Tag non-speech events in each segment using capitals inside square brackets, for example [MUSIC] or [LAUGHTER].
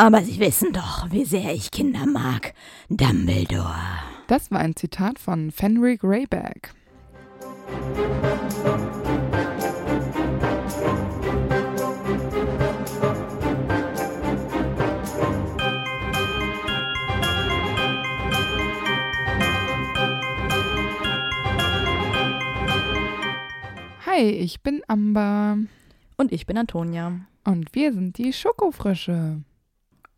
Aber Sie wissen doch, wie sehr ich Kinder mag. Dumbledore. Das war ein Zitat von Fenrir Greyback. Hi, ich bin Amber. Und ich bin Antonia. Und wir sind die Schokofrösche.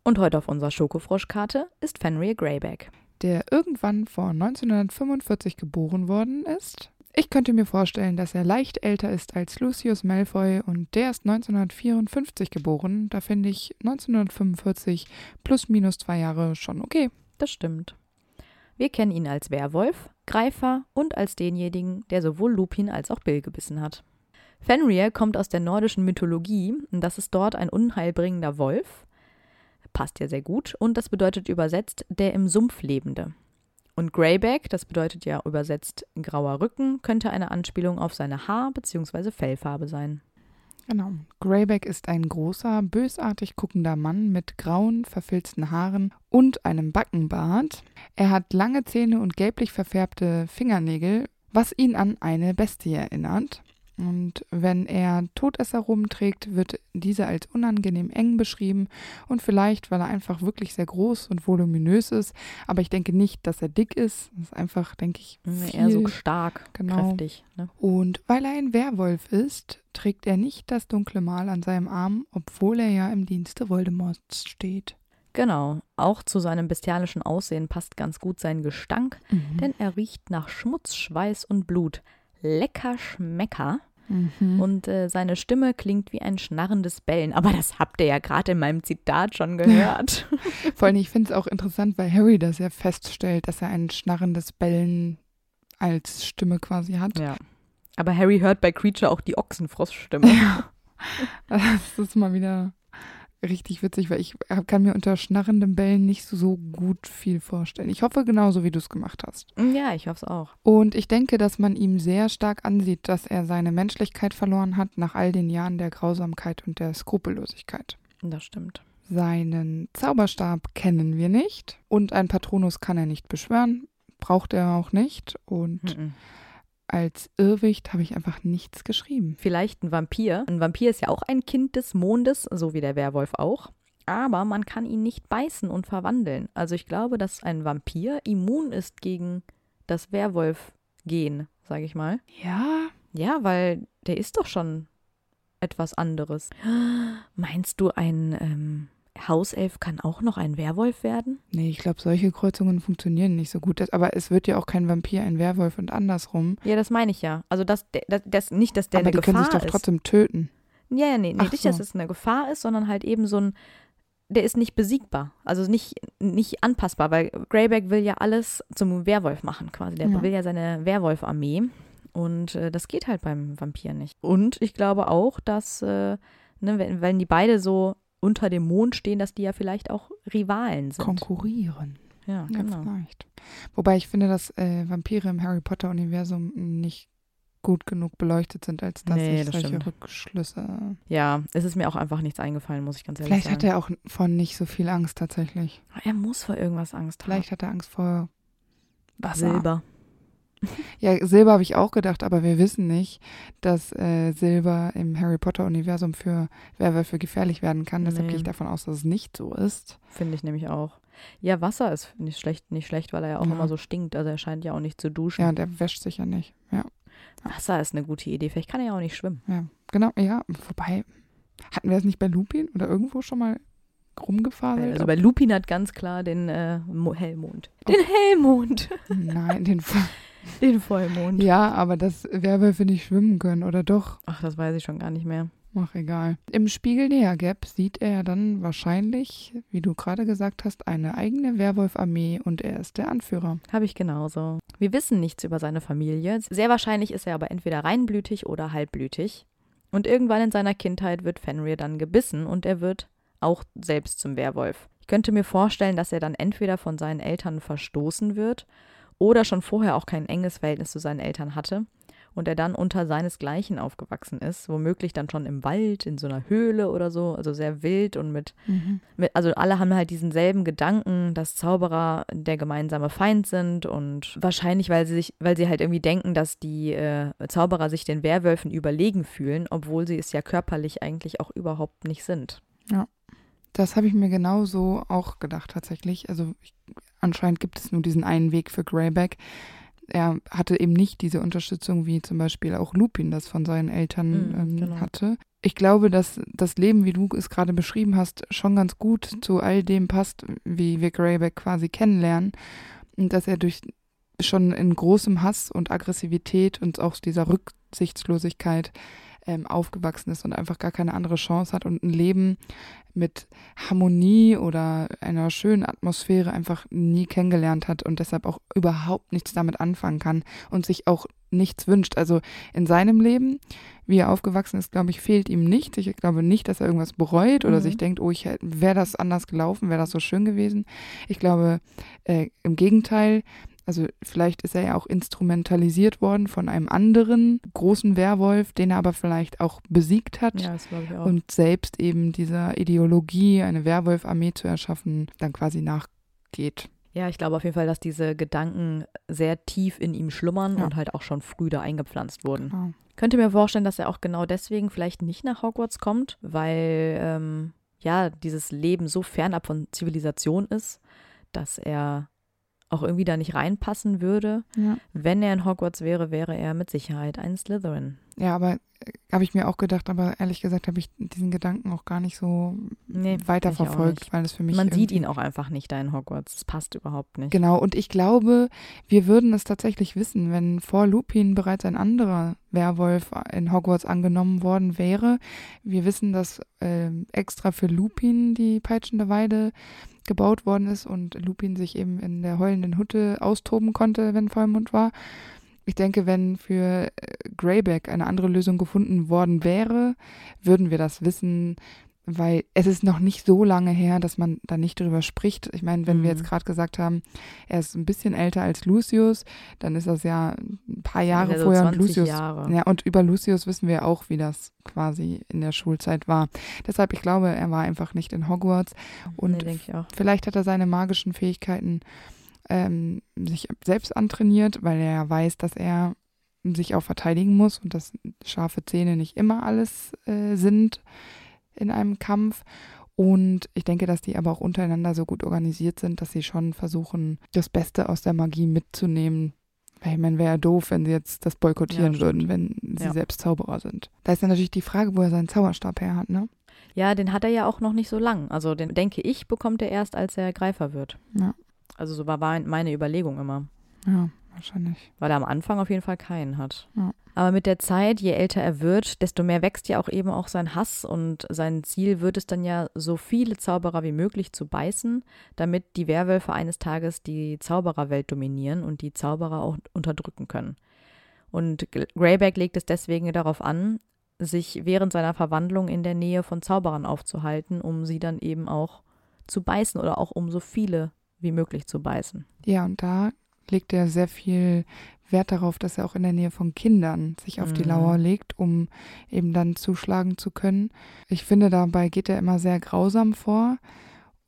Und heute auf unserer Schokofroschkarte ist Fenrir Greyback. Der irgendwann vor 1945 geboren worden ist. Ich könnte mir vorstellen, dass er leicht älter ist als Lucius Malfoy und der ist 1954 geboren. Da finde ich 1945 plus minus zwei Jahre schon okay. Das stimmt. Wir kennen ihn als Werwolf, Greifer und als denjenigen, der sowohl Lupin als auch Bill gebissen hat. Fenrir kommt aus der nordischen Mythologie und das ist dort ein unheilbringender Wolf. Passt ja sehr gut und das bedeutet übersetzt der im Sumpf lebende. Und Greyback, das bedeutet ja übersetzt grauer Rücken, könnte eine Anspielung auf seine Haar- bzw. Fellfarbe sein. Genau. Greyback ist ein großer, bösartig guckender Mann mit grauen, verfilzten Haaren und einem Backenbart. Er hat lange Zähne und gelblich verfärbte Fingernägel, was ihn an eine Bestie erinnert. Und wenn er Todesser rumträgt, wird dieser als unangenehm eng beschrieben und vielleicht, weil er einfach wirklich sehr groß und voluminös ist. Aber ich denke nicht, dass er dick ist. Das ist einfach, denke ich, viel. Eher so stark, Genau. kräftig. Ne? Und weil er ein Werwolf ist, trägt er nicht das dunkle Mal an seinem Arm, obwohl er ja im Dienste Voldemorts steht. Genau. Auch zu seinem bestialischen Aussehen passt ganz gut sein Gestank, denn er riecht nach Schmutz, Schweiß und Blut. Lecker Schmecker. Mhm. Und äh, seine Stimme klingt wie ein schnarrendes Bellen. Aber das habt ihr ja gerade in meinem Zitat schon gehört. [LAUGHS] Vor allem, ich finde es auch interessant, weil Harry das ja feststellt, dass er ein schnarrendes Bellen als Stimme quasi hat. ja. Aber Harry hört bei Creature auch die Ochsenfroststimme. [LAUGHS] Das ist mal wieder richtig witzig, weil ich hab- kann mir unter schnarrendem Bellen nicht so, gut viel vorstellen. Ich hoffe genauso, wie du es gemacht hast. ja, ich hoffe es auch. Und ich denke, dass man ihm sehr stark ansieht, dass er seine Menschlichkeit verloren hat nach all den Jahren der Grausamkeit und der Skrupellosigkeit. Das stimmt. Seinen Zauberstab kennen wir nicht und ein Patronus kann er nicht beschwören, braucht er auch nicht. Und Mhm. Als Irrwicht habe ich einfach nichts geschrieben. Vielleicht ein Vampir. Ein Vampir ist ja auch ein Kind des Mondes, so wie der Werwolf auch. Aber man kann ihn nicht beißen und verwandeln. Also ich glaube, dass ein Vampir immun ist gegen das Werwolf-Gen, sage ich mal. Ja, Ja, weil der ist doch schon etwas anderes. [GASPS] Meinst du, ein ähm, Hauself kann auch noch ein Werwolf werden? nee, ich glaube, solche Kreuzungen funktionieren nicht so gut. Das, aber es wird ja auch kein Vampir, ein Werwolf und andersrum. Ja, das meine ich ja. Also das, das, das nicht, dass der aber eine die können Gefahr sich doch ist. trotzdem töten. Ja, ja, nee, nee nicht, so. dass es eine Gefahr ist, sondern halt eben so ein, der ist nicht besiegbar, also nicht, nicht anpassbar, weil Greyback will ja alles zum Werwolf machen quasi. Der Ja. will ja seine Werwolf-Armee und äh, das geht halt beim Vampir nicht. Und ich glaube auch, dass, äh, ne, wenn, wenn die beide so unter dem Mond stehen, dass die ja vielleicht auch Rivalen sind. Konkurrieren. Ja, Ja, genau. vielleicht. Wobei ich finde, dass äh, Vampire im Harry Potter-Universum nicht gut genug beleuchtet sind, als dass Nee, ich das solche stimmt. Rückschlüsse. Ja, es ist mir auch einfach nichts eingefallen, muss ich ganz ehrlich Vielleicht sagen. hat er auch von nicht so viel Angst tatsächlich. er muss vor irgendwas Angst haben. Vielleicht hat er Angst vor Wasser. Silber. Ja, Silber habe ich auch gedacht, aber wir wissen nicht, dass äh, Silber im Harry Potter-Universum für Werwölfe gefährlich werden kann. Deshalb Nee. gehe ich davon aus, dass es nicht so ist. Finde ich nämlich auch. Ja, Wasser ist nicht schlecht, nicht schlecht, weil er ja auch Ja. immer so stinkt. Also er scheint ja auch nicht zu duschen. Ja, und er wäscht sich ja nicht. Ja, Wasser ist eine gute Idee. Vielleicht kann er ja auch nicht schwimmen. ja. Genau, ja. Wobei, hatten wir das nicht bei Lupin oder irgendwo schon mal rumgefaselt? Also bei Lupin hat ganz klar den äh, Mo- Hellmond. Den Hellmond. Nein, den. [LAUGHS] Den Vollmond. Ja, aber dass Werwölfe nicht schwimmen können, oder doch? Ach, das weiß ich schon gar nicht mehr. Ach, egal. Im Spiegel Näher Gap sieht er dann wahrscheinlich, wie du gerade gesagt hast, eine eigene Werwolf-Armee und er ist der Anführer. Habe ich genauso. Wir wissen nichts über seine Familie. Sehr wahrscheinlich ist er aber entweder reinblütig oder halbblütig. Und irgendwann in seiner Kindheit wird Fenrir dann gebissen und er wird auch selbst zum Werwolf. Ich könnte mir vorstellen, dass er dann entweder von seinen Eltern verstoßen wird oder schon vorher auch kein enges Verhältnis zu seinen Eltern hatte und er dann unter seinesgleichen aufgewachsen ist, womöglich dann schon im Wald, in so einer Höhle oder so, also sehr wild und mit, Mhm. mit also alle haben halt diesen selben Gedanken, dass Zauberer der gemeinsame Feind sind und wahrscheinlich, weil sie sich, weil sie halt irgendwie denken, dass die äh, Zauberer sich den Werwölfen überlegen fühlen, obwohl sie es ja körperlich eigentlich auch überhaupt nicht sind. Das habe ich mir genauso auch gedacht tatsächlich. Also ich, anscheinend gibt es nur diesen einen Weg für Greyback. Er hatte eben nicht diese Unterstützung, wie zum Beispiel auch Lupin das von seinen Eltern Mhm, ähm, genau. hatte. Ich glaube, dass das Leben, wie du es gerade beschrieben hast, schon ganz gut zu all dem passt, wie wir Greyback quasi kennenlernen. Und dass er durch schon in großem Hass und Aggressivität und auch dieser Rücksichtslosigkeit ähm, aufgewachsen ist und einfach gar keine andere Chance hat und ein Leben mit Harmonie oder einer schönen Atmosphäre einfach nie kennengelernt hat und deshalb auch überhaupt nichts damit anfangen kann und sich auch nichts wünscht. Also in seinem Leben, wie er aufgewachsen ist, glaube ich, fehlt ihm nichts. Ich glaube nicht, dass er irgendwas bereut oder Mhm. sich denkt, oh, ich wäre das anders gelaufen, wäre das so schön gewesen. Ich glaube, äh, im Gegenteil, also vielleicht ist er ja auch instrumentalisiert worden von einem anderen großen Werwolf, den er aber vielleicht auch besiegt hat Ja, das glaube ich auch. und selbst eben dieser Ideologie, eine Werwolf-Armee zu erschaffen, dann quasi nachgeht. Ja, ich glaube auf jeden Fall, dass diese Gedanken sehr tief in ihm schlummern Ja. und halt auch schon früh da eingepflanzt wurden. Genau. Könnte mir vorstellen, dass er auch genau deswegen vielleicht nicht nach Hogwarts kommt, weil ähm, ja dieses Leben so fernab von Zivilisation ist, dass er auch irgendwie da nicht reinpassen würde. Ja. Wenn er in Hogwarts wäre, wäre er mit Sicherheit ein Slytherin. ja, aber äh, habe ich mir auch gedacht, aber ehrlich gesagt habe ich diesen Gedanken auch gar nicht so Nee, weiterverfolgt, weil es für mich Man sieht ihn auch einfach nicht da in Hogwarts. Das passt überhaupt nicht. Genau, und ich glaube, wir würden es tatsächlich wissen, wenn vor Lupin bereits ein anderer Werwolf in Hogwarts angenommen worden wäre. Wir wissen, dass ähm, extra für Lupin die peitschende Weide gebaut worden ist und Lupin sich eben in der heulenden Hütte austoben konnte, wenn Vollmond war. Ich denke, wenn für äh, Greyback eine andere Lösung gefunden worden wäre, würden wir das wissen, weil es ist noch nicht so lange her, dass man da nicht drüber spricht. Ich meine, wenn wir Mhm. jetzt gerade gesagt haben, er ist ein bisschen älter als Lucius, dann ist das ja ein paar Jahre Ja, so vorher und 20 Lucius. Jahre. Ja, und über Lucius wissen wir auch, wie das quasi in der Schulzeit war. Deshalb, ich glaube, er war einfach nicht in Hogwarts und nee. Vielleicht hat er seine magischen Fähigkeiten ähm, sich selbst antrainiert, weil er ja weiß, dass er sich auch verteidigen muss und dass scharfe Zähne nicht immer alles äh, sind in einem Kampf. Und ich denke, dass die aber auch untereinander so gut organisiert sind, dass sie schon versuchen, das Beste aus der Magie mitzunehmen. Weil ich meine, wäre ja doof, wenn sie jetzt das boykottieren Ja, würden, wenn sie Ja. selbst Zauberer sind. Da ist dann natürlich die Frage, wo er seinen Zauberstab her hat, ne? Ja, den hat er ja auch noch nicht so lang. Also den denke ich, bekommt er erst, als er Greifer wird. Ja. Also so war mein- meine Überlegung immer. Ja, wahrscheinlich. Weil er am Anfang auf jeden Fall keinen hat. Ja. Aber mit der Zeit, je älter er wird, desto mehr wächst ja auch eben auch sein Hass und sein Ziel wird es dann ja, so viele Zauberer wie möglich zu beißen, damit die Werwölfe eines Tages die Zaubererwelt dominieren und die Zauberer auch unterdrücken können. Und Greyback legt es deswegen darauf an, sich während seiner Verwandlung in der Nähe von Zauberern aufzuhalten, um sie dann eben auch zu beißen oder auch um so viele wie möglich zu beißen. Ja, und da legt er sehr viel Wert darauf, dass er auch in der Nähe von Kindern sich auf die Mhm. Lauer legt, um eben dann zuschlagen zu können. Ich finde, dabei geht er immer sehr grausam vor.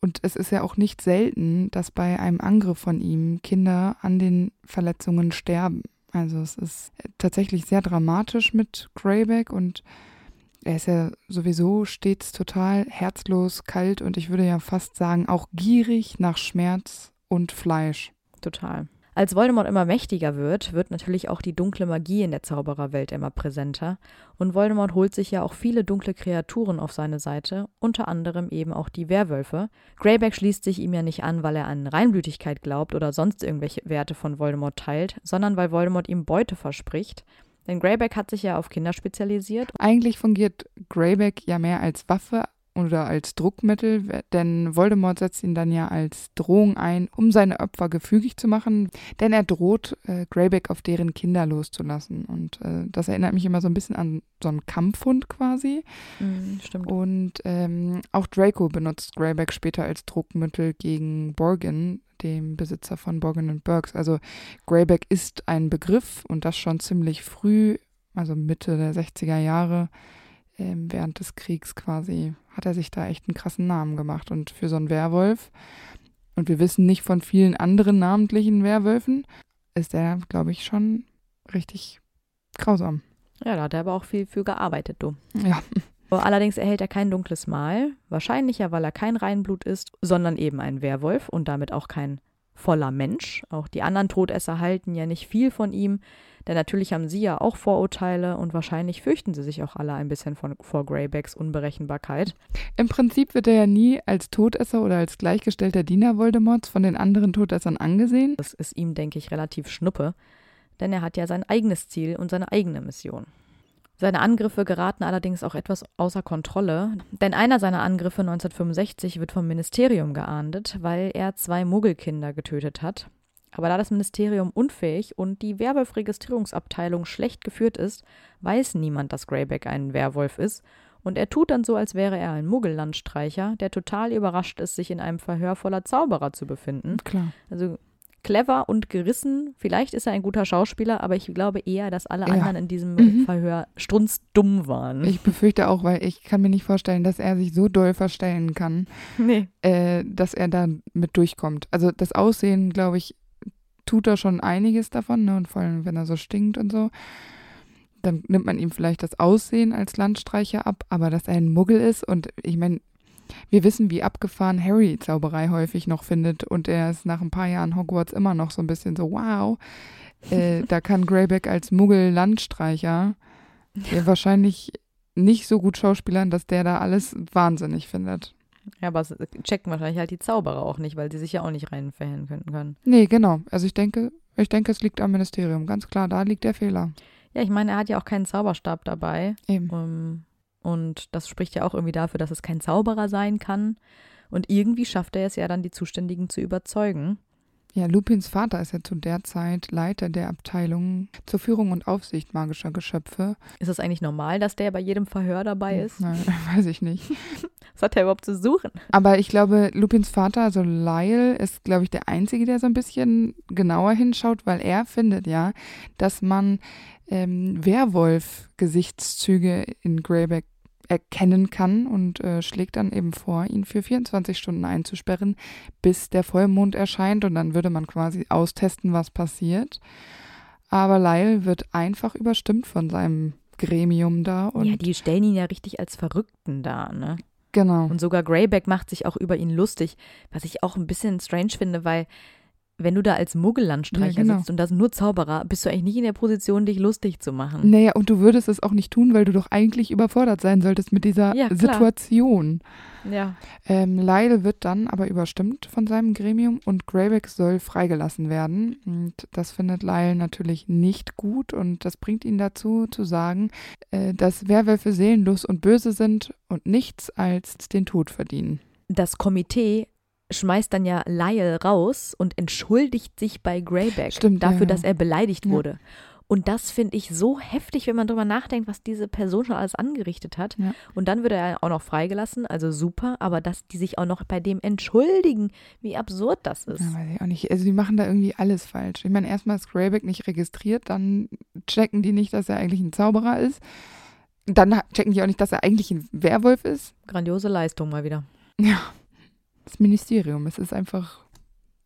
Und es ist ja auch nicht selten, dass bei einem Angriff von ihm Kinder an den Verletzungen sterben. Also es ist tatsächlich sehr dramatisch mit Greyback und er ist ja sowieso stets total herzlos, kalt und ich würde ja fast sagen auch gierig nach Schmerz und Fleisch. Total. Als Voldemort immer mächtiger wird, wird natürlich auch die dunkle Magie in der Zaubererwelt immer präsenter. Und Voldemort holt sich ja auch viele dunkle Kreaturen auf seine Seite, unter anderem eben auch die Werwölfe. Greyback schließt sich ihm ja nicht an, weil er an Reinblütigkeit glaubt oder sonst irgendwelche Werte von Voldemort teilt, sondern weil Voldemort ihm Beute verspricht. Denn Greyback hat sich ja auf Kinder spezialisiert. Eigentlich fungiert Greyback ja mehr als Waffe oder als Druckmittel, denn Voldemort setzt ihn dann ja als Drohung ein, um seine Opfer gefügig zu machen, denn er droht, äh, Greyback auf deren Kinder loszulassen. Und äh, das erinnert mich immer so ein bisschen an so einen Kampfhund quasi. Mhm, stimmt. Und ähm, auch Draco benutzt Greyback später als Druckmittel gegen Borgin, dem Besitzer von Borgin und Burks. Also Greyback ist ein Begriff und das schon ziemlich früh, also Mitte der 60er Jahre während des Kriegs quasi, hat er sich da echt einen krassen Namen gemacht. Und für so einen Werwolf, und wir wissen nicht von vielen anderen namentlichen Werwölfen, ist er, glaube ich, schon richtig grausam. Ja, da hat er aber auch viel für gearbeitet, du. Ja. Allerdings erhält er kein dunkles Mal, wahrscheinlicher, weil er kein Reinblut ist, sondern eben ein Werwolf und damit auch kein voller Mensch. Auch die anderen Todesser halten ja nicht viel von ihm. Denn natürlich haben sie ja auch Vorurteile und wahrscheinlich fürchten sie sich auch alle ein bisschen von, vor Greybacks Unberechenbarkeit. Im Prinzip wird er ja nie als Todesser oder als gleichgestellter Diener Voldemorts von den anderen Todessern angesehen. Das ist ihm, denke ich, relativ schnuppe, denn er hat ja sein eigenes Ziel und seine eigene Mission. Seine Angriffe geraten allerdings auch etwas außer Kontrolle, denn einer seiner Angriffe 1965 wird vom Ministerium geahndet, weil er zwei Muggelkinder getötet hat. Aber da das Ministerium unfähig und die Werwolf-Registrierungsabteilung schlecht geführt ist, weiß niemand, dass Greyback ein Werwolf ist. Und er tut dann so, als wäre er ein Muggellandstreicher, der total überrascht ist, sich in einem Verhör voller Zauberer zu befinden. Klar. Also clever und gerissen. Vielleicht ist er ein guter Schauspieler, aber ich glaube eher, dass alle ja. anderen in diesem mhm. Verhör strunzdumm waren. Ich befürchte auch, weil ich kann mir nicht vorstellen, dass er sich so doll verstellen kann, nee. äh, dass er da mit durchkommt. Also das Aussehen, glaube ich, tut er schon einiges davon, ne? Und vor allem, wenn er so stinkt und so. Dann nimmt man ihm vielleicht das Aussehen als Landstreicher ab, aber dass er ein Muggel ist und ich meine, wir wissen, wie abgefahren Harry Zauberei häufig noch findet und er ist nach ein paar Jahren Hogwarts immer noch so ein bisschen so, wow, äh, [LAUGHS] da kann Greyback als Muggel-Landstreicher ja. wahrscheinlich nicht so gut schauspielern, dass der da alles wahnsinnig findet. Ja, aber es checken wahrscheinlich halt die Zauberer auch nicht, weil sie sich ja auch nicht rein verhängen können. Nee, genau. Also ich denke, ich denke, es liegt am Ministerium. Ganz klar, da liegt der Fehler. Ja, ich meine, er hat ja auch keinen Zauberstab dabei. Eben. Um, ähm, und das spricht ja auch irgendwie dafür, dass es kein Zauberer sein kann. Und irgendwie schafft er es ja dann, die Zuständigen zu überzeugen. Ja, Lupins Vater ist ja zu der Zeit Leiter der Abteilung zur Führung und Aufsicht magischer Geschöpfe. Ist es eigentlich normal, dass der bei jedem Verhör dabei ist? Nein, [LAUGHS] weiß ich nicht. Was hat er überhaupt zu suchen? Aber ich glaube, Lupins Vater, also Lyle, ist, glaube ich, der Einzige, der so ein bisschen genauer hinschaut, weil er findet ja, dass man ähm, Werwolf-Gesichtszüge in Greyback erkennen kann und äh, schlägt dann eben vor, ihn für 24 Stunden einzusperren, bis der Vollmond erscheint und dann würde man quasi austesten, was passiert. Aber Lyle wird einfach überstimmt von seinem Gremium da. Und ja, die stellen ihn ja richtig als Verrückten da, ne? Genau. Und sogar Greyback macht sich auch über ihn lustig, was ich auch ein bisschen strange finde, weil wenn du da als Muggellandstreicher ja, genau. sitzt und das nur Zauberer, bist du eigentlich nicht in der Position, dich lustig zu machen. Naja, und du würdest es auch nicht tun, weil du doch eigentlich überfordert sein solltest mit dieser ja, Situation. Ja. Ähm, Lyle wird dann aber überstimmt von seinem Gremium und Greyback soll freigelassen werden. Und das findet Lyle natürlich nicht gut und das bringt ihn dazu zu sagen, äh, dass Werwölfe seelenlos und böse sind und nichts als den Tod verdienen. Das Komitee schmeißt dann ja Lyle raus und entschuldigt sich bei Greyback Stimmt, dafür, ja, dass er beleidigt ja. wurde. Und das finde ich so heftig, wenn man darüber nachdenkt, was diese Person schon alles angerichtet hat. Ja. Und dann wird er auch noch freigelassen, also super, aber dass die sich auch noch bei dem entschuldigen, wie absurd das ist. Ja, weiß ich auch nicht. Also die machen da irgendwie alles falsch. Ich meine, erstmal ist Greyback nicht registriert, dann checken die nicht, dass er eigentlich ein Zauberer ist. Dann checken die auch nicht, dass er eigentlich ein Werwolf ist. Grandiose Leistung mal wieder. Ja, das Ministerium. Es ist einfach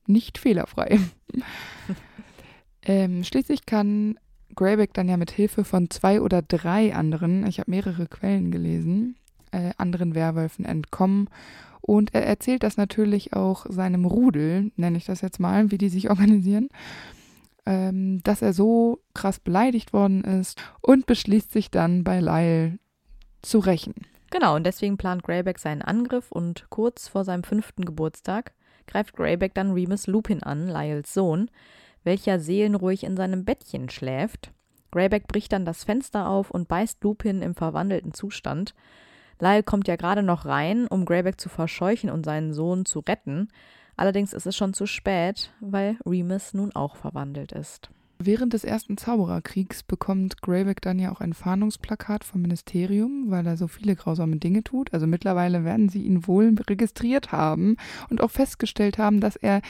nicht fehlerfrei. [LAUGHS] ähm, schließlich kann Greyback dann ja mit Hilfe von zwei oder drei anderen, ich habe mehrere Quellen gelesen, äh, anderen Werwölfen entkommen. Und er erzählt das natürlich auch seinem Rudel, nenne ich das jetzt mal, wie die sich organisieren, ähm, dass er so krass beleidigt worden ist und beschließt sich dann bei Lyle zu rächen. Genau, und deswegen plant Greyback seinen Angriff und kurz vor seinem fünften Geburtstag greift Greyback dann Remus Lupin an, Lyles Sohn, welcher seelenruhig in seinem Bettchen schläft. Greyback bricht dann das Fenster auf und beißt Lupin im verwandelten Zustand. Lyle kommt ja gerade noch rein, um Greyback zu verscheuchen und seinen Sohn zu retten. Allerdings ist es schon zu spät, weil Remus nun auch verwandelt ist. Während des ersten Zaubererkriegs bekommt Greyback dann ja auch ein Fahndungsplakat vom Ministerium, weil er so viele grausame Dinge tut. Also mittlerweile werden sie ihn wohl registriert haben und auch festgestellt haben, dass er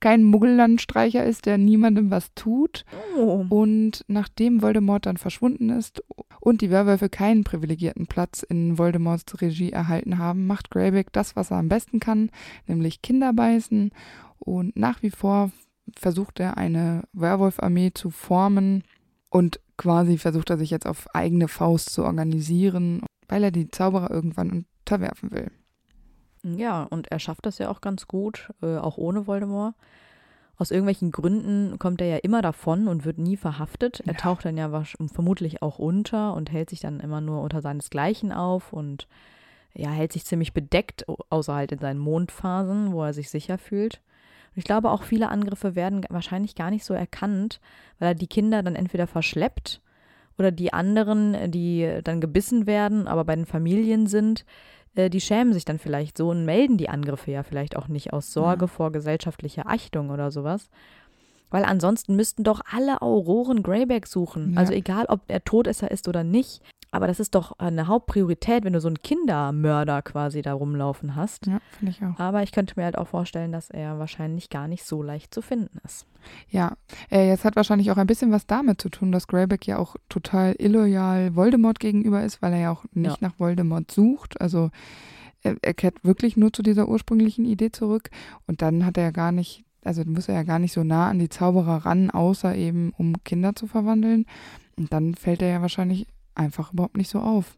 kein Muggellandstreicher ist, der niemandem was tut. Oh. Und nachdem Voldemort dann verschwunden ist und die Werwölfe keinen privilegierten Platz in Voldemorts Regie erhalten haben, macht Greyback das, was er am besten kann, nämlich Kinder beißen. Und nach wie vor versucht er eine Werwolf-Armee zu formen und quasi versucht er sich jetzt auf eigene Faust zu organisieren, weil er die Zauberer irgendwann unterwerfen will. Ja, und er schafft das ja auch ganz gut, äh, auch ohne Voldemort. Aus irgendwelchen Gründen kommt er ja immer davon und wird nie verhaftet. Er Ja. taucht dann ja vermutlich auch unter und hält sich dann immer nur unter seinesgleichen auf und ja, hält sich ziemlich bedeckt, au- außer halt in seinen Mondphasen, wo er sich sicher fühlt. Und ich glaube, auch viele Angriffe werden wahrscheinlich gar nicht so erkannt, weil er die Kinder dann entweder verschleppt oder die anderen, die dann gebissen werden, aber bei den Familien sind, äh, die schämen sich dann vielleicht so und melden die Angriffe ja vielleicht auch nicht aus Sorge Ja. vor gesellschaftlicher Ächtung oder sowas. Weil ansonsten müssten doch alle Auroren Greyback suchen. Ja. Also egal, ob er Todesser ist oder nicht. Aber das ist doch eine Hauptpriorität, wenn du so einen Kindermörder quasi da rumlaufen hast. Ja, finde ich auch. Aber ich könnte mir halt auch vorstellen, dass er wahrscheinlich gar nicht so leicht zu finden ist. Ja, äh, jetzt hat wahrscheinlich auch ein bisschen was damit zu tun, dass Greyback ja auch total illoyal Voldemort gegenüber ist, weil er ja auch nicht nach Voldemort sucht. Also er, er kehrt wirklich nur zu dieser ursprünglichen Idee zurück und dann hat er ja gar nicht, also muss er ja gar nicht so nah an die Zauberer ran, außer eben um Kinder zu verwandeln. Und dann fällt er ja wahrscheinlich einfach überhaupt nicht so auf.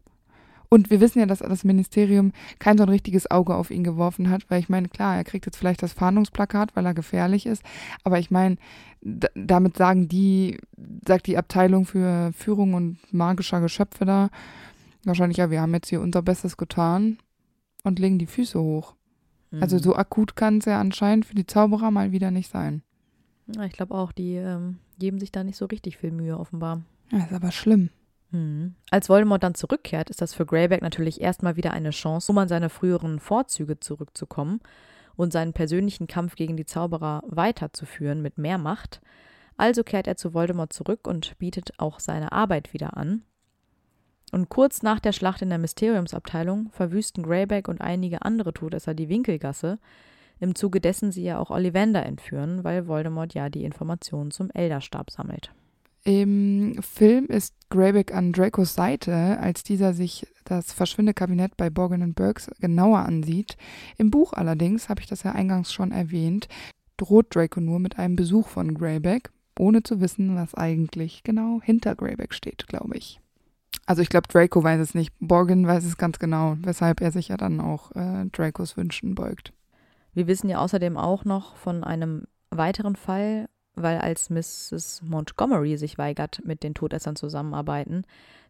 Und wir wissen ja, dass das Ministerium kein so ein richtiges Auge auf ihn geworfen hat, weil ich meine, klar, er kriegt jetzt vielleicht das Fahndungsplakat, weil er gefährlich ist, aber ich meine, damit sagen die, sagt die Abteilung für Führung und magischer Geschöpfe da, wahrscheinlich, ja, wir haben jetzt hier unser Bestes getan und legen die Füße hoch. Also Mhm. so akut kann es ja anscheinend für die Zauberer mal wieder nicht sein. Ja, ich glaube auch, die ähm, geben sich da nicht so richtig viel Mühe, offenbar. Ja, ist aber schlimm. Mhm. Als Voldemort dann zurückkehrt, ist das für Greyback natürlich erstmal wieder eine Chance, um an seine früheren Vorzüge zurückzukommen und seinen persönlichen Kampf gegen die Zauberer weiterzuführen mit mehr Macht. Also kehrt er zu Voldemort zurück und bietet auch seine Arbeit wieder an. Und kurz nach der Schlacht in der Mysteriumsabteilung verwüsten Greyback und einige andere Todesser die Winkelgasse, im Zuge dessen sie ja auch Ollivander entführen, weil Voldemort ja die Informationen zum Elderstab sammelt. Im Film ist Greyback an Dracos Seite, als dieser sich das Verschwindekabinett bei Borgin und Burks genauer ansieht. Im Buch allerdings, habe ich das ja eingangs schon erwähnt, droht Draco nur mit einem Besuch von Greyback, ohne zu wissen, was eigentlich genau hinter Greyback steht, glaube ich. Also ich glaube, Draco weiß es nicht, Borgin weiß es ganz genau, weshalb er sich ja dann auch äh, Dracos Wünschen beugt. Wir wissen ja außerdem auch noch von einem weiteren Fall, weil als Mrs. Montgomery sich weigert, mit den Todessern zusammenarbeiten,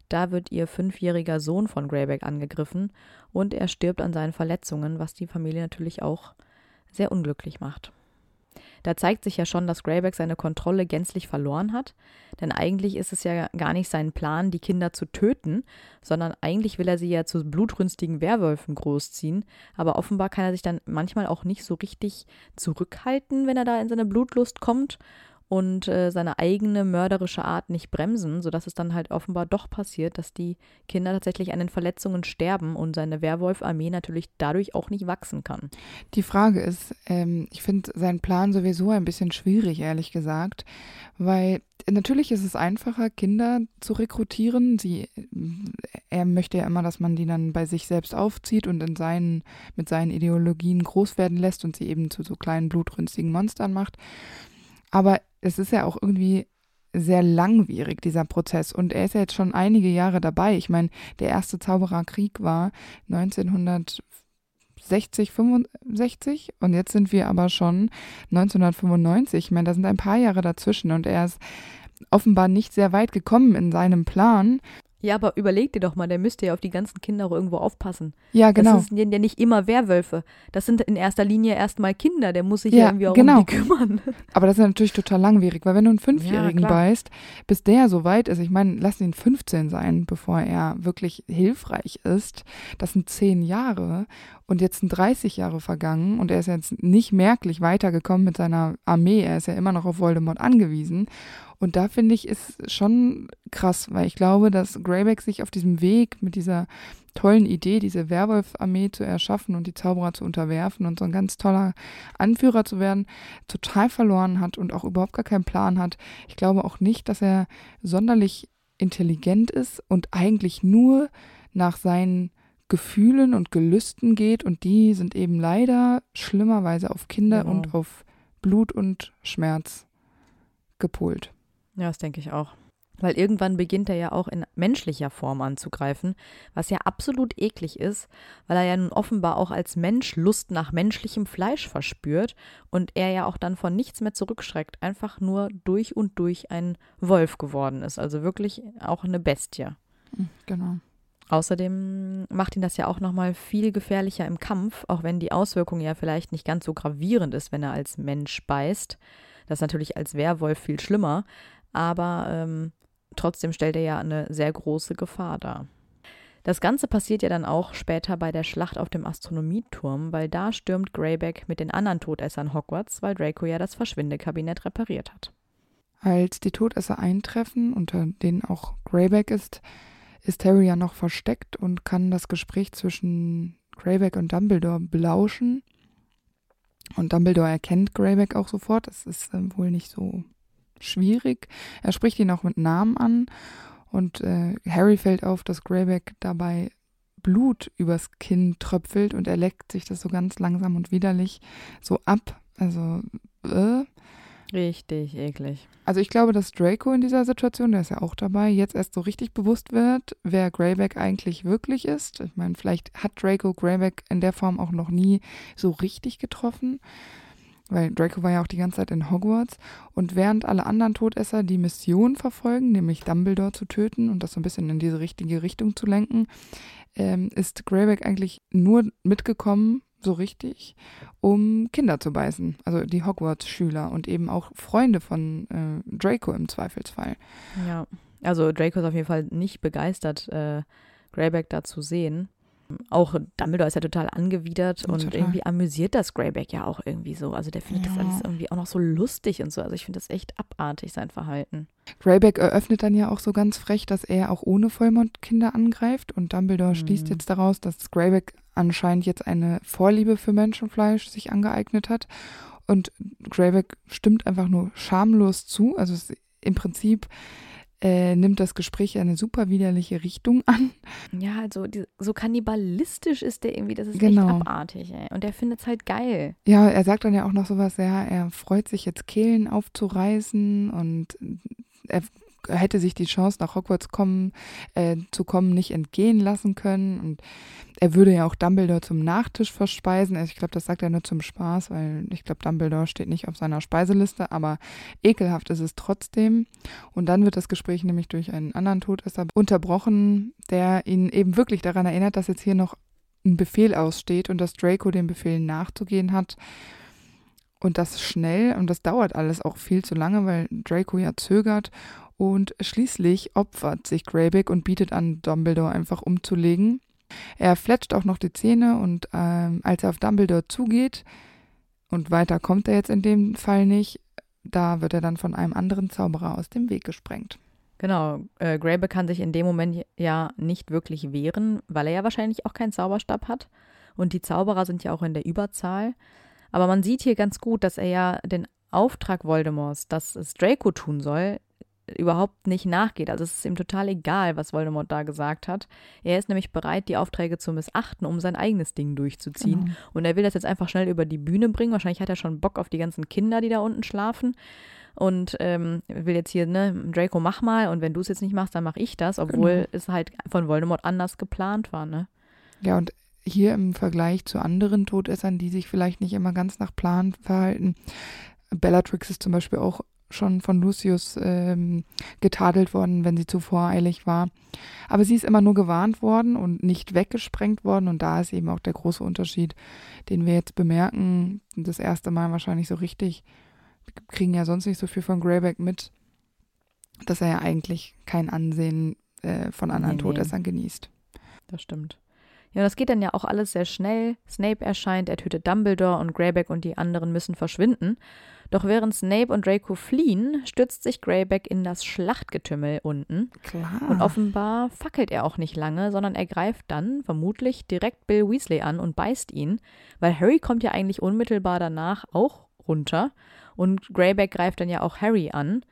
da wird ihr fünfjähriger Sohn von Greyback angegriffen und er stirbt an seinen Verletzungen, was die Familie natürlich auch sehr unglücklich macht. Da zeigt sich ja schon, dass Greyback seine Kontrolle gänzlich verloren hat, denn eigentlich ist es ja gar nicht sein Plan, die Kinder zu töten, sondern eigentlich will er sie ja zu blutrünstigen Werwölfen großziehen, aber offenbar kann er sich dann manchmal auch nicht so richtig zurückhalten, wenn er da in seine Blutlust kommt und äh, seine eigene mörderische Art nicht bremsen, sodass es dann halt offenbar doch passiert, dass die Kinder tatsächlich an den Verletzungen sterben und seine Werwolf-Armee natürlich dadurch auch nicht wachsen kann. Die Frage ist, ähm, ich finde seinen Plan sowieso ein bisschen schwierig, ehrlich gesagt, weil natürlich ist es einfacher, Kinder zu rekrutieren. Sie, er möchte ja immer, dass man die dann bei sich selbst aufzieht und in seinen, mit seinen Ideologien groß werden lässt und sie eben zu so kleinen blutrünstigen Monstern macht. Aber es ist ja auch irgendwie sehr langwierig, dieser Prozess. Und er ist ja jetzt schon einige Jahre dabei. Ich meine, der erste Zaubererkrieg war 1960, 65 und jetzt sind wir aber schon 1995. Ich meine, da sind ein paar Jahre dazwischen und er ist offenbar nicht sehr weit gekommen in seinem Plan. Ja, aber überleg dir doch mal, der müsste ja auf die ganzen Kinder auch irgendwo aufpassen. Ja, genau. Das sind ja nicht immer Werwölfe. Das sind in erster Linie erstmal Kinder. Der muss sich ja, Ja, irgendwie auch genau. um die kümmern. [LAUGHS] Aber das ist natürlich total langwierig, weil wenn du einen Fünfjährigen klar. beißt, bis der so weit ist, ich meine, lass ihn 15 sein, bevor er wirklich hilfreich ist. Das sind zehn Jahre und jetzt sind 30 Jahre vergangen und er ist jetzt nicht merklich weitergekommen mit seiner Armee. Er ist ja immer noch auf Voldemort angewiesen. Und da finde ich, ist schon krass, weil ich glaube, dass Greyback sich auf diesem Weg mit dieser tollen Idee, diese Werwolf-Armee zu erschaffen und die Zauberer zu unterwerfen und so ein ganz toller Anführer zu werden, total verloren hat und auch überhaupt gar keinen Plan hat. Ich glaube auch nicht, dass er sonderlich intelligent ist und eigentlich nur nach seinen Gefühlen und Gelüsten geht und die sind eben leider schlimmerweise auf Kinder Genau. und auf Blut und Schmerz gepolt. Ja, das denke ich auch. Weil irgendwann beginnt er ja auch in menschlicher Form anzugreifen, was ja absolut eklig ist, weil er ja nun offenbar auch als Mensch Lust nach menschlichem Fleisch verspürt und er ja auch dann von nichts mehr zurückschreckt, einfach nur durch und durch ein Wolf geworden ist. Also wirklich auch eine Bestie. Genau. Außerdem macht ihn das ja auch nochmal viel gefährlicher im Kampf, auch wenn die Auswirkung ja vielleicht nicht ganz so gravierend ist, wenn er als Mensch beißt. Das ist natürlich als Werwolf viel schlimmer, aber ähm, trotzdem stellt er ja eine sehr große Gefahr dar. Das Ganze passiert ja dann auch später bei der Schlacht auf dem Astronomieturm, weil da stürmt Greyback mit den anderen Todessern Hogwarts, weil Draco ja das Verschwindekabinett repariert hat. Als die Todesser eintreffen, unter denen auch Greyback ist, ist Harry ja noch versteckt und kann das Gespräch zwischen Greyback und Dumbledore belauschen. Und Dumbledore erkennt Greyback auch sofort. Das ist äh, wohl nicht so schwierig. Er spricht ihn auch mit Namen an und äh, Harry fällt auf, dass Greyback dabei Blut übers Kinn tröpfelt und er leckt sich das so ganz langsam und widerlich so ab. Also, äh, Richtig eklig. also ich glaube, dass Draco in dieser Situation, der ist ja auch dabei, jetzt erst so richtig bewusst wird, wer Greyback eigentlich wirklich ist. Ich meine, vielleicht hat Draco Greyback in der Form auch noch nie so richtig getroffen, weil Draco war ja auch die ganze Zeit in Hogwarts. Und während alle anderen Todesser die Mission verfolgen, nämlich Dumbledore zu töten und das so ein bisschen in diese richtige Richtung zu lenken, ähm, ist Greyback eigentlich nur mitgekommen, so richtig, um Kinder zu beißen. Also die Hogwarts-Schüler und eben auch Freunde von äh, Draco im Zweifelsfall. Ja, also Draco ist auf jeden Fall nicht begeistert, äh, Greyback da zu sehen. Auch Dumbledore ist ja total angewidert und total. irgendwie amüsiert das Greyback ja auch irgendwie so. Also der findet das Ja. alles irgendwie auch noch so lustig und so. Also ich finde das echt abartig, sein Verhalten. Greyback eröffnet dann ja auch so ganz frech, dass er auch ohne Vollmond Kinder angreift und Dumbledore schließt Mhm. jetzt daraus, dass Greyback anscheinend jetzt eine Vorliebe für Menschenfleisch sich angeeignet hat und Greyback stimmt einfach nur schamlos zu. Also es, im Prinzip äh, nimmt das Gespräch eine super widerliche Richtung an. Ja, also die, so kannibalistisch ist der irgendwie, das ist Genau. echt abartig, ey. Und der findet es halt geil. Ja, er sagt dann ja auch noch sowas, ja, er freut sich jetzt Kehlen aufzureißen und er hätte sich die Chance nach Hogwarts kommen, äh, zu kommen nicht entgehen lassen können und er würde ja auch Dumbledore zum Nachtisch verspeisen. Also ich glaube, das sagt er nur zum Spaß, weil ich glaube, Dumbledore steht nicht auf seiner Speiseliste, aber ekelhaft ist es trotzdem. Und dann wird das Gespräch nämlich durch einen anderen Todesser unterbrochen, der ihn eben wirklich daran erinnert, dass jetzt hier noch ein Befehl aussteht und dass Draco dem Befehl nachzugehen hat. Und das schnell und das dauert alles auch viel zu lange, weil Draco ja zögert. Und schließlich opfert sich Greyback und bietet an, Dumbledore einfach umzulegen. Er fletscht auch noch die Zähne und ähm, als er auf Dumbledore zugeht, und weiter kommt er jetzt in dem Fall nicht, da wird er dann von einem anderen Zauberer aus dem Weg gesprengt. Genau, äh, Greyback kann sich in dem Moment ja nicht wirklich wehren, weil er ja wahrscheinlich auch keinen Zauberstab hat. Und die Zauberer sind ja auch in der Überzahl. Aber man sieht hier ganz gut, dass er ja den Auftrag Voldemorts, dass es Draco tun soll, überhaupt nicht nachgeht. Also es ist ihm total egal, was Voldemort da gesagt hat. Er ist nämlich bereit, die Aufträge zu missachten, um sein eigenes Ding durchzuziehen. Genau. Und er will das jetzt einfach schnell über die Bühne bringen. Wahrscheinlich hat er schon Bock auf die ganzen Kinder, die da unten schlafen. Und ähm, will jetzt hier, ne, Draco, mach mal. Und wenn du es jetzt nicht machst, dann mache ich das. Obwohl Genau. es halt von Voldemort anders geplant war, ne? Ja, und hier im Vergleich zu anderen Todessern, die sich vielleicht nicht immer ganz nach Plan verhalten, Bellatrix ist zum Beispiel auch schon von Lucius ähm, getadelt worden, wenn sie zu voreilig war. Aber sie ist immer nur gewarnt worden und nicht weggesprengt worden. Und da ist eben auch der große Unterschied, den wir jetzt bemerken. Das erste Mal wahrscheinlich so richtig. Wir kriegen ja sonst nicht so viel von Greyback mit, dass er ja eigentlich kein Ansehen äh, von anderen nee, Todessern nee. genießt. Das stimmt. Ja, das geht dann ja auch alles sehr schnell. Snape erscheint, er tötet Dumbledore und Greyback und die anderen müssen verschwinden. Doch während Snape und Draco fliehen, stürzt sich Greyback in das Schlachtgetümmel unten. Klar. Und offenbar fackelt er auch nicht lange, sondern er greift dann vermutlich direkt Bill Weasley an und beißt ihn, weil Harry kommt ja eigentlich unmittelbar danach auch runter und Greyback greift dann ja auch Harry an.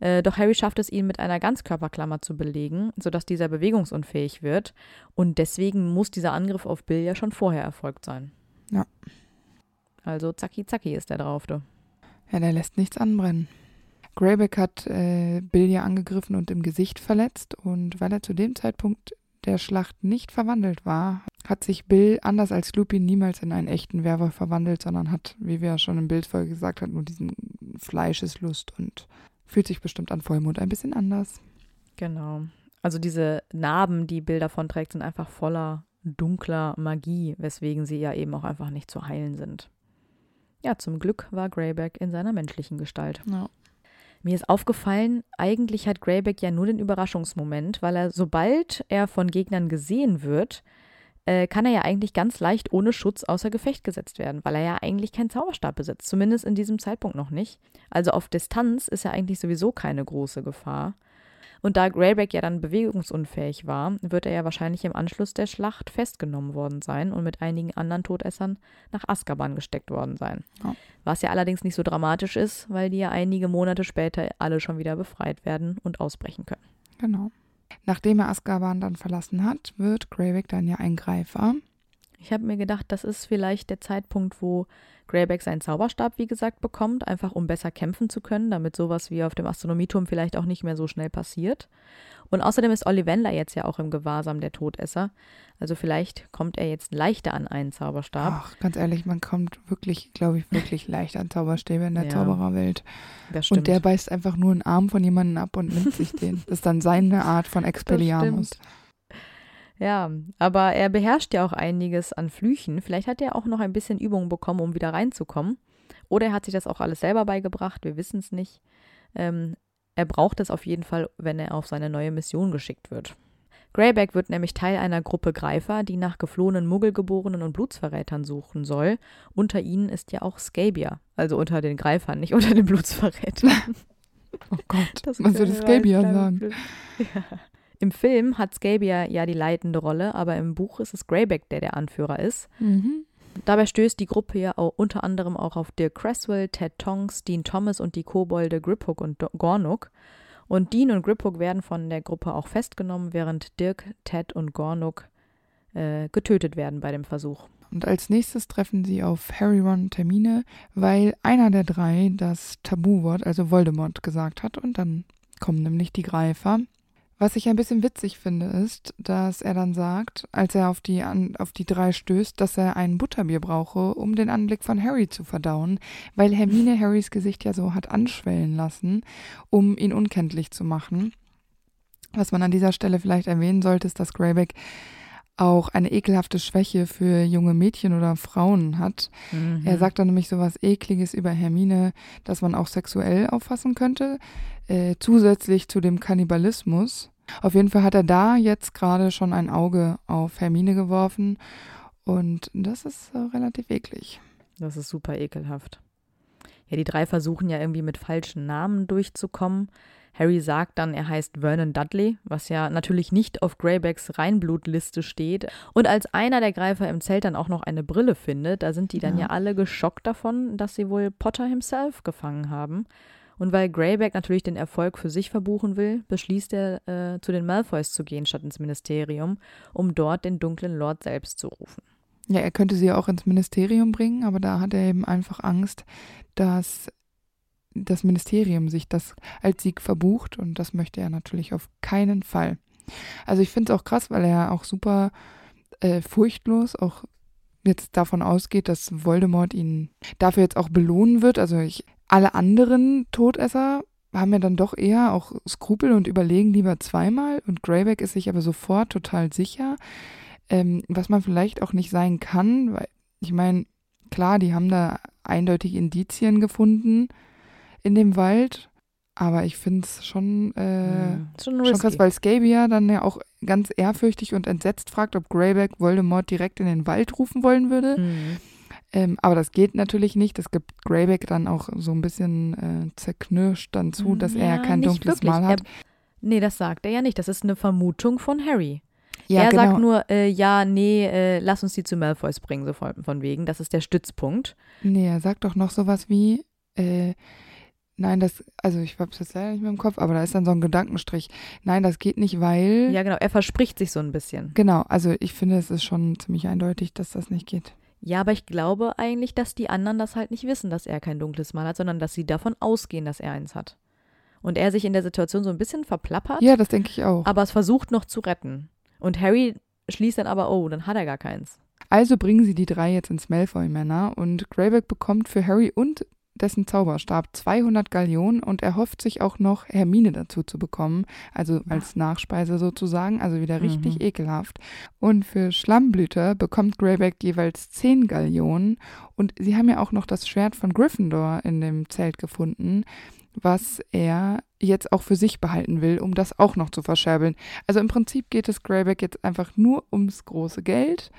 Äh, doch Harry schafft es, ihn mit einer Ganzkörperklammer zu belegen, sodass dieser bewegungsunfähig wird. Und deswegen muss dieser Angriff auf Bill ja schon vorher erfolgt sein. Ja. Also zacki zacki ist er drauf, du. Ja, der lässt nichts anbrennen. Greyback hat äh, Bill ja angegriffen und im Gesicht verletzt. Und weil er zu dem Zeitpunkt der Schlacht nicht verwandelt war, hat sich Bill anders als Lupin niemals in einen echten Werwolf verwandelt, sondern hat, wie wir ja schon im Bildfolge gesagt haben, nur diesen Fleischeslust und Fühlt sich bestimmt an Vollmond ein bisschen anders. Genau. Also diese Narben, die Bill davon trägt, sind einfach voller dunkler Magie, weswegen sie ja eben auch einfach nicht zu heilen sind. Ja, zum Glück war Greyback in seiner menschlichen Gestalt. Ja. Mir ist aufgefallen, eigentlich hat Greyback ja nur den Überraschungsmoment, weil er, sobald er von Gegnern gesehen wird, äh, kann er ja eigentlich ganz leicht ohne Schutz außer Gefecht gesetzt werden, weil er ja eigentlich keinen Zauberstab besitzt, zumindest in diesem Zeitpunkt noch nicht. Also auf Distanz ist er eigentlich sowieso keine große Gefahr. Und da Greyback ja dann bewegungsunfähig war, wird er ja wahrscheinlich im Anschluss der Schlacht festgenommen worden sein und mit einigen anderen Todessern nach Azkaban gesteckt worden sein. Ja. Was ja allerdings nicht so dramatisch ist, weil die ja einige Monate später alle schon wieder befreit werden und ausbrechen können. Genau. Nachdem er Azkaban dann verlassen hat, wird Greyback dann ja ein Greifer. Ich habe mir gedacht, das ist vielleicht der Zeitpunkt, wo Greyback seinen Zauberstab, wie gesagt, bekommt, einfach um besser kämpfen zu können, damit sowas wie auf dem Astronomieturm vielleicht auch nicht mehr so schnell passiert. Und außerdem ist Ollivander jetzt ja auch im Gewahrsam der Todesser. Also vielleicht kommt er jetzt leichter an einen Zauberstab. Ach, ganz ehrlich, man kommt wirklich, glaube ich, wirklich [LAUGHS] leicht an Zauberstäbe in der ja, Zaubererwelt. Das stimmt. Und der beißt einfach nur einen Arm von jemandem ab und nimmt sich den. Das ist dann seine Art von Expelliarmus. Ja, aber er beherrscht ja auch einiges an Flüchen. Vielleicht hat er auch noch ein bisschen Übung bekommen, um wieder reinzukommen. Oder er hat sich das auch alles selber beigebracht. Wir wissen es nicht. Ähm, er braucht es auf jeden Fall, wenn er auf seine neue Mission geschickt wird. Greyback wird nämlich Teil einer Gruppe Greifer, die nach geflohenen Muggelgeborenen und Blutsverrätern suchen soll. Unter ihnen ist ja auch Scabia, also unter den Greifern, nicht [LAUGHS] unter den Blutsverrätern. Oh Gott, das was soll Scabia sagen? Ja. Im Film hat Scabia ja die leitende Rolle, aber im Buch ist es Greyback, der der Anführer ist. Mhm. Dabei stößt die Gruppe ja auch unter anderem auch auf Dirk Cresswell, Ted Tonks, Dean Thomas und die Kobolde Griphook und Gornuk. Und Dean und Griphook werden von der Gruppe auch festgenommen, während Dirk, Ted und Gornuk äh, getötet werden bei dem Versuch. Und als nächstes treffen sie auf Harry, Ron und Termine, weil einer der drei das Tabuwort, also Voldemort, gesagt hat. Und dann kommen nämlich die Greifer. Was ich ein bisschen witzig finde, ist, dass er dann sagt, als er auf die, an, auf die drei stößt, dass er ein Butterbier brauche, um den Anblick von Harry zu verdauen, weil Hermine Harrys Gesicht ja so hat anschwellen lassen, um ihn unkenntlich zu machen. Was man an dieser Stelle vielleicht erwähnen sollte, ist, dass Greyback auch eine ekelhafte Schwäche für junge Mädchen oder Frauen hat. Mhm. Er sagt dann nämlich so was Ekliges über Hermine, dass man auch sexuell auffassen könnte, äh, zusätzlich zu dem Kannibalismus. Auf jeden Fall hat er da jetzt gerade schon ein Auge auf Hermine geworfen und das ist äh, relativ eklig. Das ist super ekelhaft. Ja, die drei versuchen ja irgendwie mit falschen Namen durchzukommen. Harry sagt dann, er heißt Vernon Dudley, was ja natürlich nicht auf Greybacks Reinblutliste steht. Und als einer der Greifer im Zelt dann auch noch eine Brille findet, da sind die dann ja, ja alle geschockt davon, dass sie wohl Potter himself gefangen haben. Und weil Greyback natürlich den Erfolg für sich verbuchen will, beschließt er, äh, zu den Malfoys zu gehen statt ins Ministerium, um dort den dunklen Lord selbst zu rufen. Ja, er könnte sie ja auch ins Ministerium bringen, aber da hat er eben einfach Angst, dass das Ministerium sich das als Sieg verbucht und das möchte er natürlich auf keinen Fall. Also ich finde es auch krass, weil er auch super äh, furchtlos auch jetzt davon ausgeht, dass Voldemort ihn dafür jetzt auch belohnen wird. Also ich alle anderen Todesser haben ja dann doch eher auch Skrupel und überlegen lieber zweimal. Und Greyback ist sich aber sofort total sicher, ähm, was man vielleicht auch nicht sein kann, weil ich meine, klar, die haben da eindeutig Indizien gefunden in dem Wald, aber ich finde es schon, äh, schon, schon krass, weil Scabia dann ja auch ganz ehrfürchtig und entsetzt fragt, ob Greyback Voldemort direkt in den Wald rufen wollen würde. Mhm. Ähm, aber das geht natürlich nicht. Das gibt Greyback dann auch so ein bisschen äh, zerknirscht dann zu, dass er ja kein dunkles wirklich. Mal hat. Er, nee, das sagt er ja nicht. Das ist eine Vermutung von Harry. Ja, er genau. sagt nur, äh, ja, nee, äh, lass uns die zu Malfoys bringen, so von, von wegen. Das ist der Stützpunkt. Nee, er sagt doch noch sowas wie, äh, nein, das, also ich hab's jetzt leider nicht mehr im Kopf, aber da ist dann so ein Gedankenstrich. Nein, das geht nicht, weil. Ja, genau. Er verspricht sich so ein bisschen. Genau, also ich finde, es ist schon ziemlich eindeutig, dass das nicht geht. Ja, aber ich glaube eigentlich, dass die anderen das halt nicht wissen, dass er kein dunkles Mal hat, sondern dass sie davon ausgehen, dass er eins hat. Und er sich in der Situation so ein bisschen verplappert, Ja, das denke ich auch. aber es versucht noch zu retten. Und Harry schließt dann aber, oh, dann hat er gar keins. Also bringen sie die drei jetzt ins Malfoy-Männer und Greyback bekommt für Harry und dessen Zauberstab 200 Gallionen und er hofft sich auch noch Hermine dazu zu bekommen, also als Nachspeise sozusagen, also wieder richtig Mhm. ekelhaft. Und für Schlammblüter bekommt Greyback jeweils 10 Gallionen und sie haben ja auch noch das Schwert von Gryffindor in dem Zelt gefunden, was er jetzt auch für sich behalten will, um das auch noch zu verscherbeln. Also im Prinzip geht es Greyback jetzt einfach nur ums große Geld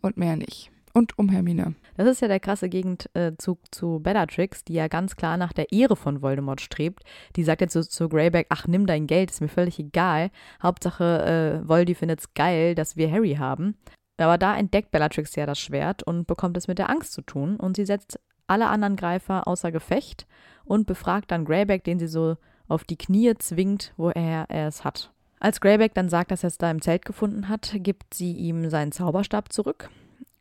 und mehr nicht. Und um Hermine. Das ist ja der krasse Gegenzug zu Bellatrix, die ja ganz klar nach der Ehre von Voldemort strebt. Die sagt jetzt so zu Greyback, ach, nimm dein Geld, ist mir völlig egal. Hauptsache, äh, Voldy findet's geil, dass wir Harry haben. Aber da entdeckt Bellatrix ja das Schwert und bekommt es mit der Angst zu tun. Und sie setzt alle anderen Greifer außer Gefecht und befragt dann Greyback, den sie so auf die Knie zwingt, woher er es hat. Als Greyback dann sagt, dass er es da im Zelt gefunden hat, gibt sie ihm seinen Zauberstab zurück.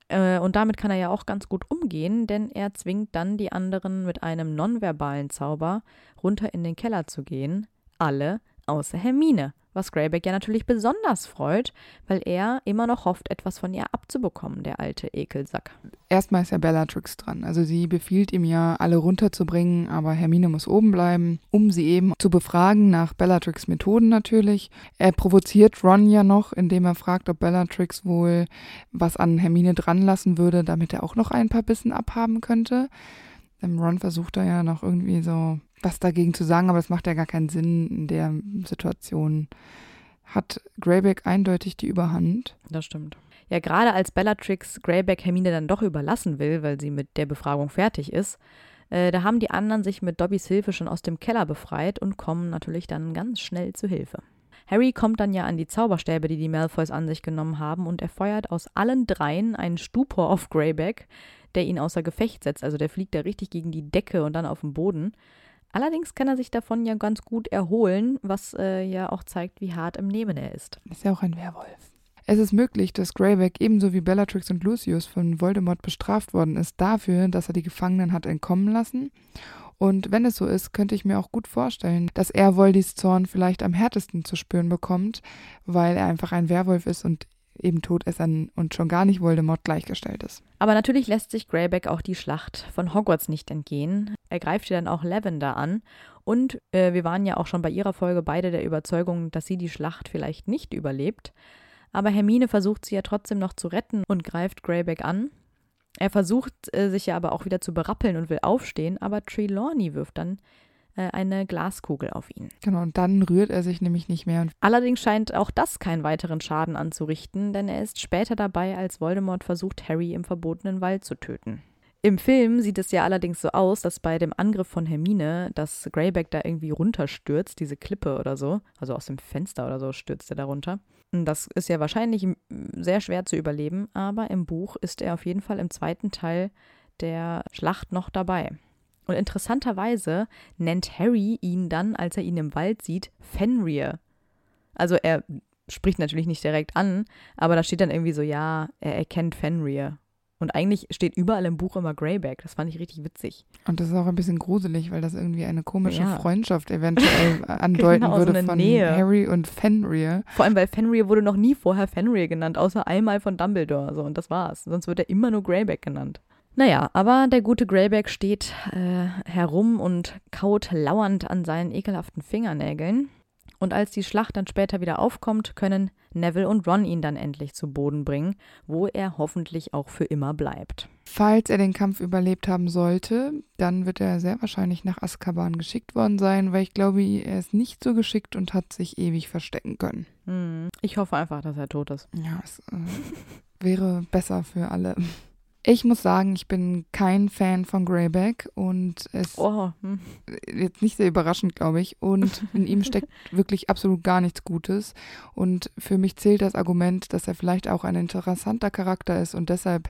Äh, Und damit kann er ja auch ganz gut umgehen, denn er zwingt dann die anderen mit einem nonverbalen Zauber runter in den Keller zu gehen. Alle außer Hermine. Was Greyback ja natürlich besonders freut, weil er immer noch hofft, etwas von ihr abzubekommen, der alte Ekelsack. Erstmal ist ja Bellatrix dran. Also sie befiehlt ihm ja, alle runterzubringen, aber Hermine muss oben bleiben, um sie eben zu befragen nach Bellatrix Methoden natürlich. Er provoziert Ron ja noch, indem er fragt, ob Bellatrix wohl was an Hermine dran lassen würde, damit er auch noch ein paar Bissen abhaben könnte. Ron versucht da ja noch irgendwie so was dagegen zu sagen, aber das macht ja gar keinen Sinn in der Situation. Hat Greyback eindeutig die Überhand. Das stimmt. Ja, gerade als Bellatrix Greyback Hermine dann doch überlassen will, weil sie mit der Befragung fertig ist, äh, da haben die anderen sich mit Dobbys Hilfe schon aus dem Keller befreit und kommen natürlich dann ganz schnell zu Hilfe. Harry kommt dann ja an die Zauberstäbe, die die Malfoys an sich genommen haben, und er feuert aus allen dreien einen Stupor auf Greyback, der ihn außer Gefecht setzt. Also der fliegt da richtig gegen die Decke und dann auf den Boden. Allerdings kann er sich davon ja ganz gut erholen, was äh, ja auch zeigt, wie hart im Nehmen er ist. Ist ja auch ein Werwolf. Es ist möglich, dass Greyback ebenso wie Bellatrix und Lucius von Voldemort bestraft worden ist dafür, dass er die Gefangenen hat entkommen lassen. Und wenn es so ist, könnte ich mir auch gut vorstellen, dass er Voldis Zorn vielleicht am härtesten zu spüren bekommt, weil er einfach ein Werwolf ist und eben Todessern und schon gar nicht Voldemort gleichgestellt ist. Aber natürlich lässt sich Greyback auch die Schlacht von Hogwarts nicht entgehen. Er greift ja dann auch Lavender an. Und äh, wir waren ja auch schon bei ihrer Folge beide der Überzeugung, dass sie die Schlacht vielleicht nicht überlebt. Aber Hermine versucht sie ja trotzdem noch zu retten und greift Greyback an. Er versucht äh, sich ja aber auch wieder zu berappeln und will aufstehen, aber Trelawney wirft dann eine Glaskugel auf ihn. Genau, und dann rührt er sich nämlich nicht mehr. Allerdings scheint auch das keinen weiteren Schaden anzurichten, denn er ist später dabei, als Voldemort versucht, Harry im verbotenen Wald zu töten. Im Film sieht es ja allerdings so aus, dass bei dem Angriff von Hermine, dass Greyback da irgendwie runterstürzt, diese Klippe oder so, also aus dem Fenster oder so stürzt er da runter. Das ist ja wahrscheinlich sehr schwer zu überleben, aber im Buch ist er auf jeden Fall im zweiten Teil der Schlacht noch dabei. Und interessanterweise nennt Harry ihn dann, als er ihn im Wald sieht, Fenrir. Also er spricht natürlich nicht direkt an, aber da steht dann irgendwie so, ja, er erkennt Fenrir. Und eigentlich steht überall im Buch immer Greyback. Das fand ich richtig witzig. Und das ist auch ein bisschen gruselig, weil das irgendwie eine komische Ja. Freundschaft [LAUGHS] eventuell andeuten Genau, so würde eine von Nähe. Harry und Fenrir. Vor allem, weil Fenrir wurde noch nie vorher Fenrir genannt, außer einmal von Dumbledore. So, und das war's. Sonst wird er immer nur Greyback genannt. Naja, aber der gute Greyback steht äh, herum und kaut lauernd an seinen ekelhaften Fingernägeln. Und als die Schlacht dann später wieder aufkommt, können Neville und Ron ihn dann endlich zu Boden bringen, wo er hoffentlich auch für immer bleibt. Falls er den Kampf überlebt haben sollte, dann wird er sehr wahrscheinlich nach Azkaban geschickt worden sein, weil ich glaube, er ist nicht so geschickt und hat sich ewig verstecken können. Hm, ich hoffe einfach, dass er tot ist. Ja, es äh, [LAUGHS] wäre besser für alle. Ich muss sagen, ich bin kein Fan von Greyback und es Oh, hm. jetzt nicht sehr überraschend, glaube ich. Und [LAUGHS] in ihm steckt wirklich absolut gar nichts Gutes. Und für mich zählt das Argument, dass er vielleicht auch ein interessanter Charakter ist und deshalb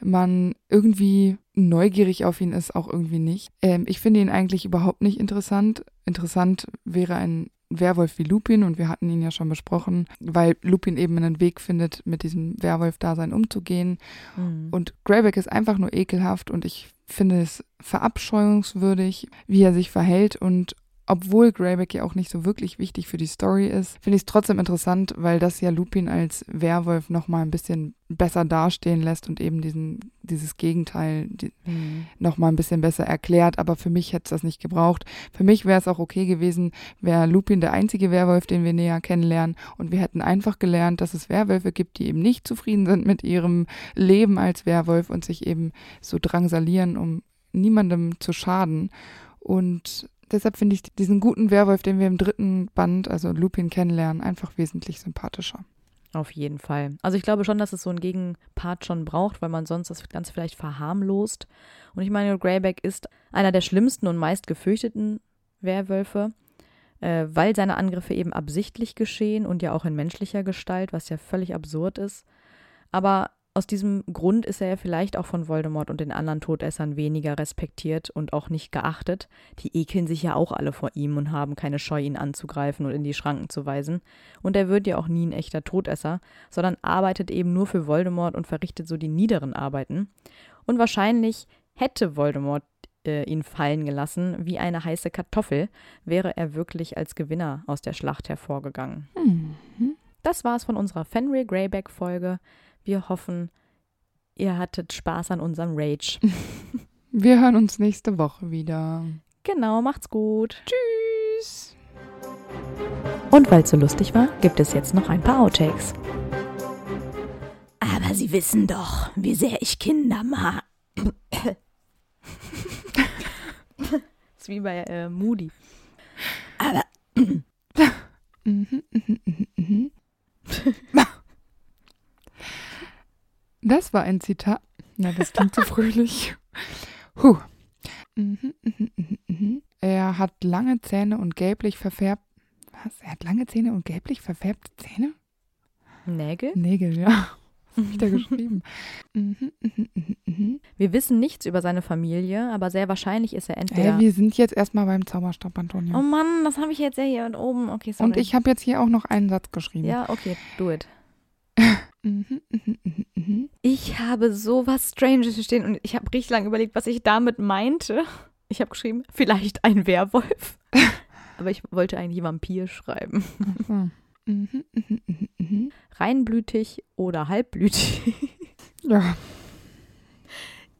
man irgendwie neugierig auf ihn ist, auch irgendwie nicht. Ähm, ich finde ihn eigentlich überhaupt nicht interessant. Interessant wäre ein Werwolf wie Lupin und wir hatten ihn ja schon besprochen, weil Lupin eben einen Weg findet, mit diesem Werwolf-Dasein umzugehen. Hm. Und Greyback ist einfach nur ekelhaft und ich finde es verabscheuungswürdig, wie er sich verhält und obwohl Greyback ja auch nicht so wirklich wichtig für die Story ist, finde ich es trotzdem interessant, weil das ja Lupin als Werwolf nochmal ein bisschen besser dastehen lässt und eben diesen, dieses Gegenteil die, Hm. nochmal ein bisschen besser erklärt. Aber für mich hätte es das nicht gebraucht. Für mich wäre es auch okay gewesen, wäre Lupin der einzige Werwolf, den wir näher kennenlernen. Und wir hätten einfach gelernt, dass es Werwölfe gibt, die eben nicht zufrieden sind mit ihrem Leben als Werwolf und sich eben so drangsalieren, um niemandem zu schaden. Und deshalb finde ich diesen guten Werwolf, den wir im dritten Band, also Lupin, kennenlernen, einfach wesentlich sympathischer. Auf jeden Fall. Also ich glaube schon, dass es so einen Gegenpart schon braucht, weil man sonst das Ganze vielleicht verharmlost. Und ich meine, Greyback ist einer der schlimmsten und meist gefürchteten Werwölfe, äh, weil seine Angriffe eben absichtlich geschehen und ja auch in menschlicher Gestalt, was ja völlig absurd ist. Aber aus diesem Grund ist er ja vielleicht auch von Voldemort und den anderen Todessern weniger respektiert und auch nicht geachtet. Die ekeln sich ja auch alle vor ihm und haben keine Scheu, ihn anzugreifen und in die Schranken zu weisen. Und er wird ja auch nie ein echter Todesser, sondern arbeitet eben nur für Voldemort und verrichtet so die niederen Arbeiten. Und wahrscheinlich hätte Voldemort äh, ihn fallen gelassen wie eine heiße Kartoffel, wäre er wirklich als Gewinner aus der Schlacht hervorgegangen. Mhm. Das war's von unserer Fenrir Greyback Folge. Wir hoffen, ihr hattet Spaß an unserem Rage. [LAUGHS] Wir hören uns nächste Woche wieder. genau, macht's gut. Tschüss. Und weil es so lustig war, gibt es jetzt noch ein paar Outtakes. Aber Sie wissen doch, wie sehr ich Kinder mag. [LAUGHS] ist wie bei äh, Moody. Aber [LAUGHS] Mhm, mhm, mhm, mhm. Das war ein Zitat. Na, das klingt so [LAUGHS] fröhlich. Huh. Mhm, mhm, mhm, mhm. Er hat lange Zähne und gelblich verfärbt. Was? Er hat lange Zähne und gelblich verfärbte Zähne? Nägel? Nägel, ja. [LAUGHS] Was hab ich da geschrieben? Wir wissen nichts über seine Familie, aber sehr wahrscheinlich ist er entweder. Hey, wir sind jetzt erstmal beim Zauberstab, Antonia. oh Mann, das habe ich jetzt ja hier oben. Okay, sorry. und ich habe jetzt hier auch noch einen Satz geschrieben. Ja, okay, do it. [LAUGHS] Mhm, mhm, mhm. Ich habe so was Stranges hier stehen und ich habe richtig lange überlegt, was ich damit meinte. Ich habe geschrieben, vielleicht ein Werwolf. [LAUGHS] Aber ich wollte eigentlich Vampir schreiben. Reinblütig oder halbblütig. Ja.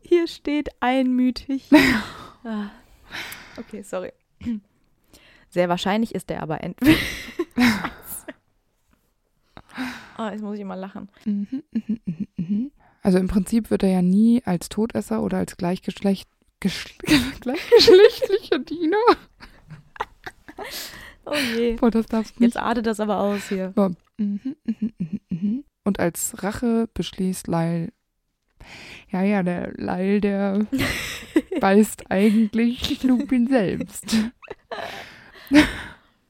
Hier steht einmütig. [LAUGHS] Ah. Okay, sorry. Sehr wahrscheinlich ist er aber entweder. [LAUGHS] oh, jetzt muss ich mal lachen. Mhm, mhm, mhm, mhm. Also im Prinzip wird er ja nie als Todesser oder als Gleichgeschlecht, geschl [LAUGHS] gleichgeschlechtlicher Diener. Oh je. Boah, das darfst nicht. Jetzt artet das aber aus hier. Mhm, mhm, mhm, mhm. Und als Rache beschließt Lyle. Ja, ja, der Lyle, der [LAUGHS] beißt eigentlich Lupin selbst. [LAUGHS]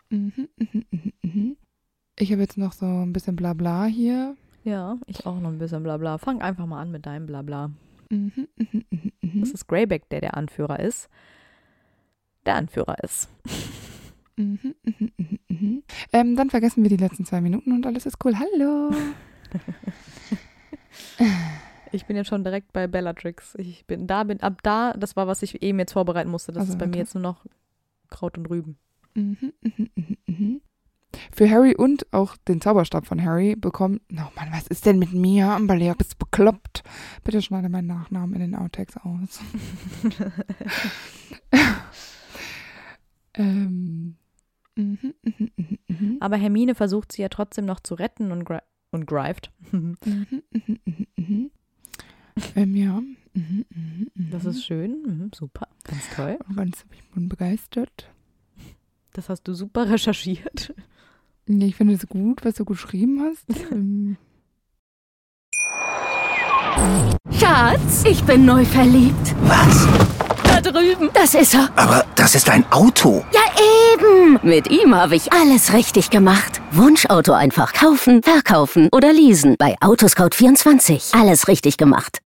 Mhm, mhm, mhm, mhm. Ich habe jetzt noch so ein bisschen Blabla hier. Ja, ich auch noch ein bisschen Blabla. Fang einfach mal an mit deinem Blabla. Mhm, mhm, mhm. Das ist Greyback, der der Anführer ist. Der Anführer ist. Mhm. Ähm, dann vergessen wir die letzten zwei Minuten und alles ist cool. Hallo. [LAUGHS] Ich bin jetzt schon direkt bei Bellatrix. Ich bin da, bin ab da, das war, was ich eben jetzt vorbereiten musste. Das Also, ist bei okay. mir jetzt nur noch Kraut und Rüben. Mhm, mhm, mhm, mhm. Für Harry und auch den Zauberstab von Harry bekommt. Oh Mann, was ist denn mit mir? Amberlea, bist bekloppt? Bitte schneide meinen Nachnamen in den Outtakes aus. [LAUGHS] ähm. Mhm, mhm, mhm. Aber Hermine versucht sie ja trotzdem noch zu retten und, gri und greift. [LAUGHS] Ähm, ja. Das ist schön. Super. Ganz toll. Ganz, ich bin begeistert. Das hast du super recherchiert. Nee, ich finde es gut, was du geschrieben hast. [LAUGHS] Ähm, Schatz, ich bin neu verliebt. Was? Da drüben. Das ist er. Aber das ist ein Auto. Ja, eben. Mit ihm habe ich alles richtig gemacht. Wunschauto einfach kaufen, verkaufen oder leasen. Bei Autoscout24. Alles richtig gemacht.